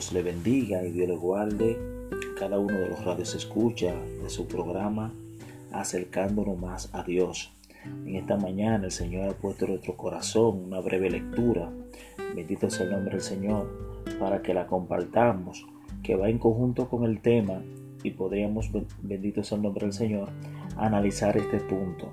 Dios le bendiga y Dios le guarde. Cada uno de los radios escucha de su programa acercándonos más a Dios. En esta mañana el Señor ha puesto en nuestro corazón una breve lectura. Bendito sea el nombre del Señor para que la compartamos, que va en conjunto con el tema y podríamos, bendito sea el nombre del Señor, analizar este punto.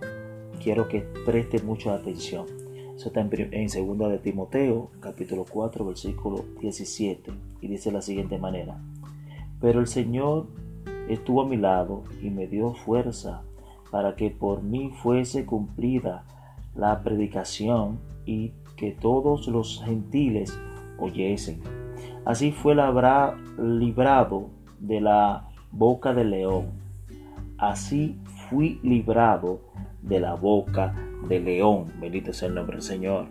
Quiero que preste mucha atención. Eso está en, segunda de Timoteo, capítulo 4, versículo 17, y dice la siguiente manera. Pero el Señor estuvo a mi lado y me dio fuerza para que por mí fuese cumplida la predicación y que todos los gentiles oyesen. Así fue librado de la boca del león. Así fui librado de la boca del león. Bendito sea el nombre del Señor.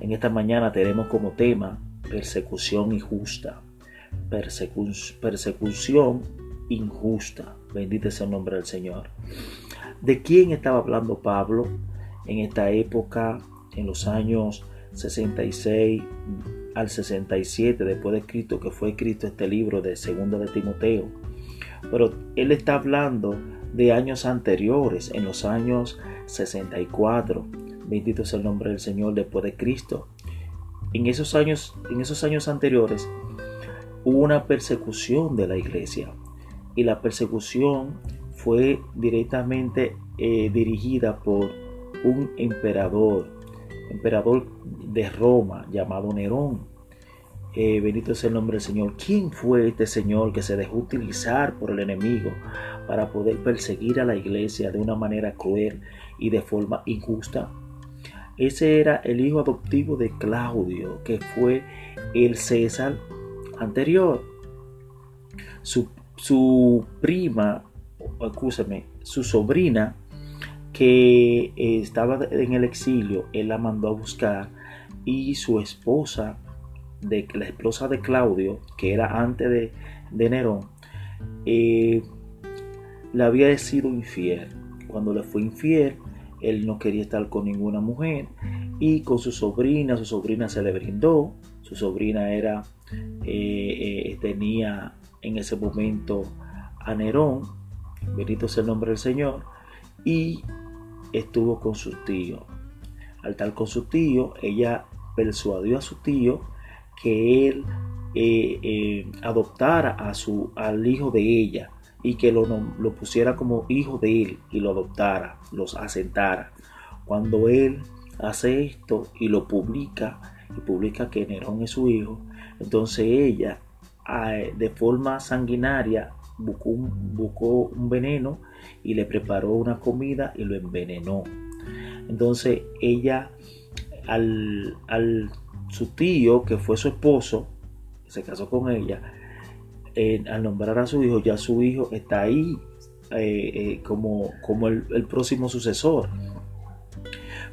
En esta mañana tenemos como tema persecución injusta. persecución injusta. Bendito sea el nombre del Señor. ¿De quién estaba hablando Pablo en esta época, en los años 66 al 67 después de Cristo, que fue escrito este libro de Segunda de Timoteo? Pero él está hablando de años anteriores, en los años 64. Bendito sea el nombre del Señor después de Cristo. En esos años, en esos años anteriores hubo una persecución de la iglesia y la persecución fue directamente eh, dirigida por un emperador, emperador de Roma llamado Nerón. Eh, bendito sea el nombre del Señor. ¿Quién fue este Señor que se dejó utilizar por el enemigo para poder perseguir a la iglesia de una manera cruel y de forma injusta? Ese era el hijo adoptivo de Claudio, que fue el César anterior. Su, su prima, escúchame, su sobrina, que estaba en el exilio, él la mandó a buscar y su esposa de la esposa de Claudio, que era antes de, de Nerón, eh, le había sido infiel. Cuando le fue infiel, él no quería estar con ninguna mujer y con su sobrina, su sobrina se le brindó. Su sobrina era, eh, eh, tenía en ese momento a Nerón, bendito sea el nombre del Señor, y estuvo con su tío. Al estar con su tío, ella persuadió a su tío que él eh, eh, adoptara a su, al hijo de ella y que lo, lo pusiera como hijo de él y lo adoptara, los asentara. Cuando él hace esto y lo publica, y publica que Nerón es su hijo, entonces ella de forma sanguinaria buscó un, buscó un veneno y le preparó una comida y lo envenenó. Entonces ella al, al su tío, que fue su esposo, se casó con ella, al nombrar a su hijo, ya su hijo está ahí eh, eh, como, como el, próximo sucesor.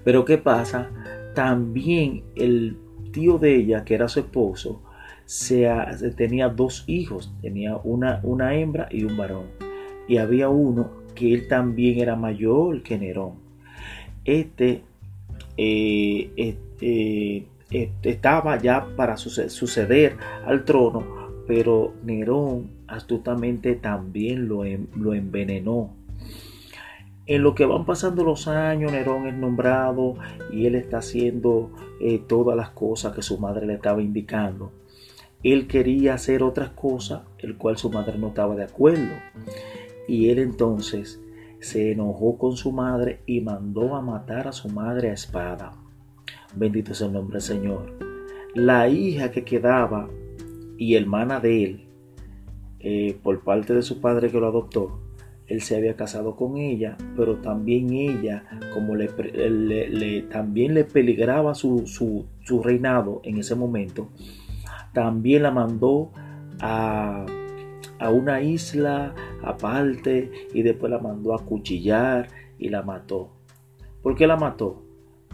Pero ¿qué pasa? También el tío de ella, que era su esposo, tenía dos hijos, tenía una, una hembra y un varón. Y había uno que él también era mayor que Nerón. Este, eh, estaba ya para suceder al trono, pero Nerón astutamente también lo, lo envenenó. En lo que van pasando los años, Nerón es nombrado y él está haciendo eh, todas las cosas que su madre le estaba indicando. Él quería hacer otras cosas, el cual su madre no estaba de acuerdo. Y él entonces se enojó con su madre y mandó a matar a su madre a espada. Bendito es el nombre del Señor. La hija que quedaba y hermana de él, eh, por parte de su padre que lo adoptó, él se había casado con ella, pero también ella, como le, también le peligraba su, su, reinado en ese momento, también la mandó a, a una isla aparte y después la mandó a cuchillar y la mató. ¿Por qué la mató?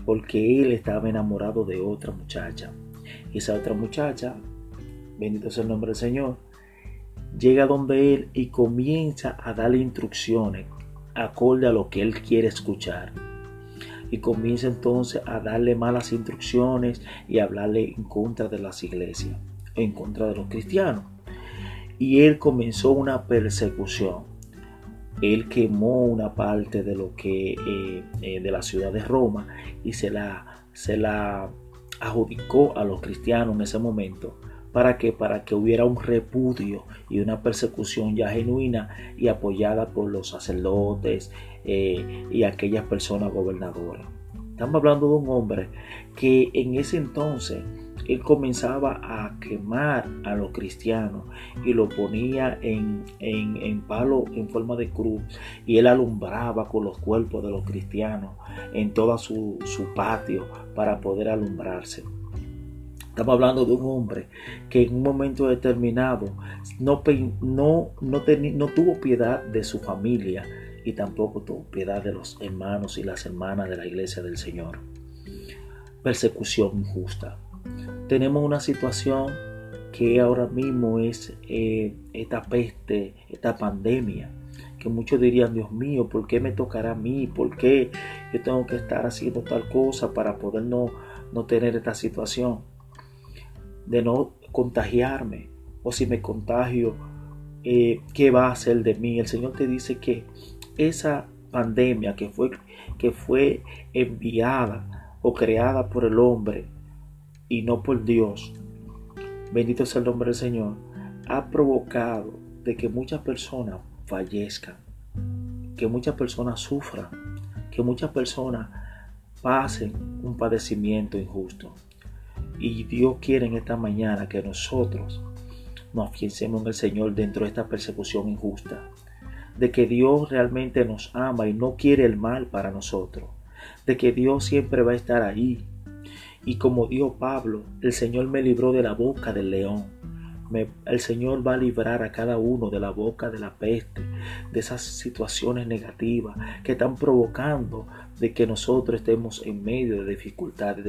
Porque él estaba enamorado de otra muchacha. Y esa otra muchacha, bendito sea el nombre del Señor, llega donde él y comienza a darle instrucciones acorde a lo que él quiere escuchar. Y comienza entonces a darle malas instrucciones y hablarle en contra de las iglesias. en contra de los cristianos. Y él comenzó una persecución. Él quemó una parte de lo que eh, eh, de la ciudad de Roma y se la, se la adjudicó a los cristianos en ese momento para que para que hubiera un repudio y una persecución ya genuina y apoyada por los sacerdotes eh, y aquellas personas gobernadoras. Estamos hablando de un hombre que en ese entonces él comenzaba a quemar a los cristianos y lo ponía en, en, palo en forma de cruz y él alumbraba con los cuerpos de los cristianos en todo su, su patio para poder alumbrarse. Estamos hablando de un hombre que en un momento determinado no, no, no, no tuvo piedad de su familia y tampoco tuvo piedad de los hermanos y las hermanas de la iglesia del Señor. Persecución injusta. Tenemos una situación que ahora mismo es eh, esta peste, esta pandemia, que muchos dirían, Dios mío, ¿por qué me tocará a mí? ¿Por qué yo tengo que estar haciendo tal cosa para poder no, no tener esta situación? de no contagiarme. O si me contagio, eh, ¿qué va a hacer de mí? El Señor te dice que esa pandemia que fue, que fue enviada o creada por el hombre y no por Dios, bendito sea el nombre del Señor, ha provocado de que muchas personas fallezcan, que muchas personas sufran, que muchas personas pasen un padecimiento injusto. Y Dios quiere en esta mañana que nosotros nos afiancemos en el Señor dentro de esta persecución injusta. De que Dios realmente nos ama y no quiere el mal para nosotros. De que Dios siempre va a estar ahí. Y como dijo Pablo, el Señor me libró de la boca del león el Señor va a librar a cada uno de la boca de la peste, de esas situaciones negativas que están provocando de que nosotros estemos en medio de dificultades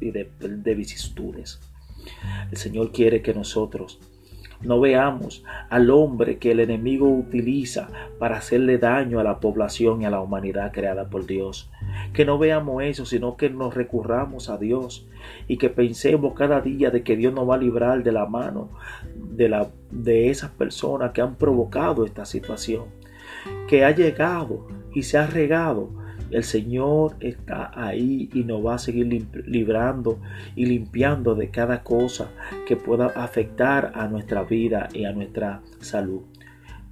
y de, de vicisitudes. El Señor quiere que nosotros no veamos al hombre que el enemigo utiliza para hacerle daño a la población y a la humanidad creada por Dios. Que no veamos eso, sino que nos recurramos a Dios y que pensemos cada día de que Dios nos va a librar de la mano de, la, de esas personas que han provocado esta situación, que ha llegado y se ha regado el Señor está ahí y nos va a seguir librando y limpiando de cada cosa que pueda afectar a nuestra vida y a nuestra salud.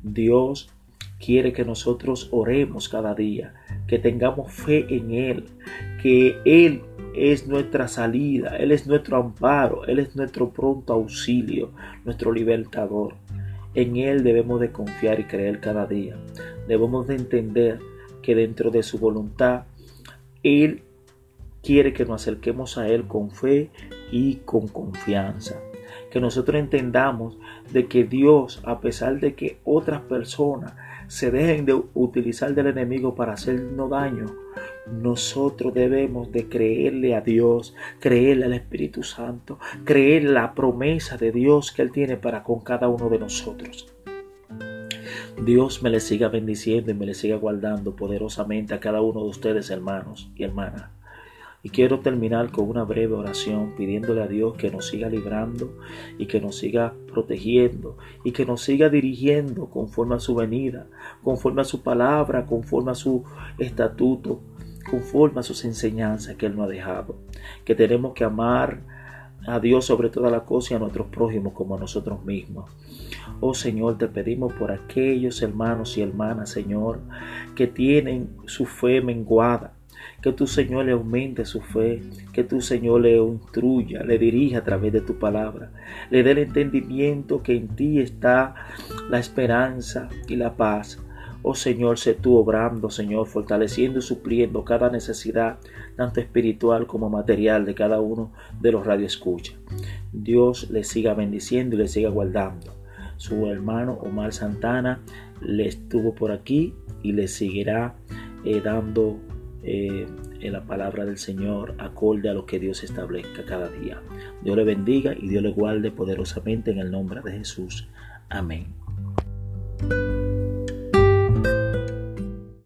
Dios quiere que nosotros oremos cada día, que tengamos fe en Él, que Él es nuestra salida, Él es nuestro amparo, Él es nuestro pronto auxilio, nuestro libertador. En Él debemos de confiar y creer cada día. Debemos de entender que dentro de su voluntad Él quiere que nos acerquemos a Él con fe y con confianza. Que nosotros entendamos de que Dios, a pesar de que otras personas se dejen de utilizar del enemigo para hacernos daño, nosotros debemos de creerle a Dios, creerle al Espíritu Santo, creer la promesa de Dios que Él tiene para con cada uno de nosotros. Dios me le siga bendiciendo y me le siga guardando poderosamente a cada uno de ustedes, hermanos y hermanas. Y quiero terminar con una breve oración pidiéndole a Dios que nos siga librando y que nos siga protegiendo y que nos siga dirigiendo conforme a su venida, conforme a su palabra, conforme a su estatuto, conforme a sus enseñanzas que Él nos ha dejado. Que tenemos que amar a Dios sobre toda la cosa y a nuestros prójimos como a nosotros mismos. Oh Señor, te pedimos por aquellos hermanos y hermanas, Señor, que tienen su fe menguada. Que tu Señor le aumente su fe, que tu Señor le instruya, le dirija a través de tu palabra, le dé el entendimiento que en ti está la esperanza y la paz. Oh Señor, sé tú obrando, Señor, fortaleciendo y supliendo cada necesidad, tanto espiritual como material, de cada uno de los radioescuchas. Dios le siga bendiciendo y le siga guardando. Su hermano Omar Santana le estuvo por aquí y le seguirá eh, dando eh, la palabra del Señor acorde a lo que Dios establezca cada día. Dios le bendiga y Dios le guarde poderosamente en el nombre de Jesús. Amén.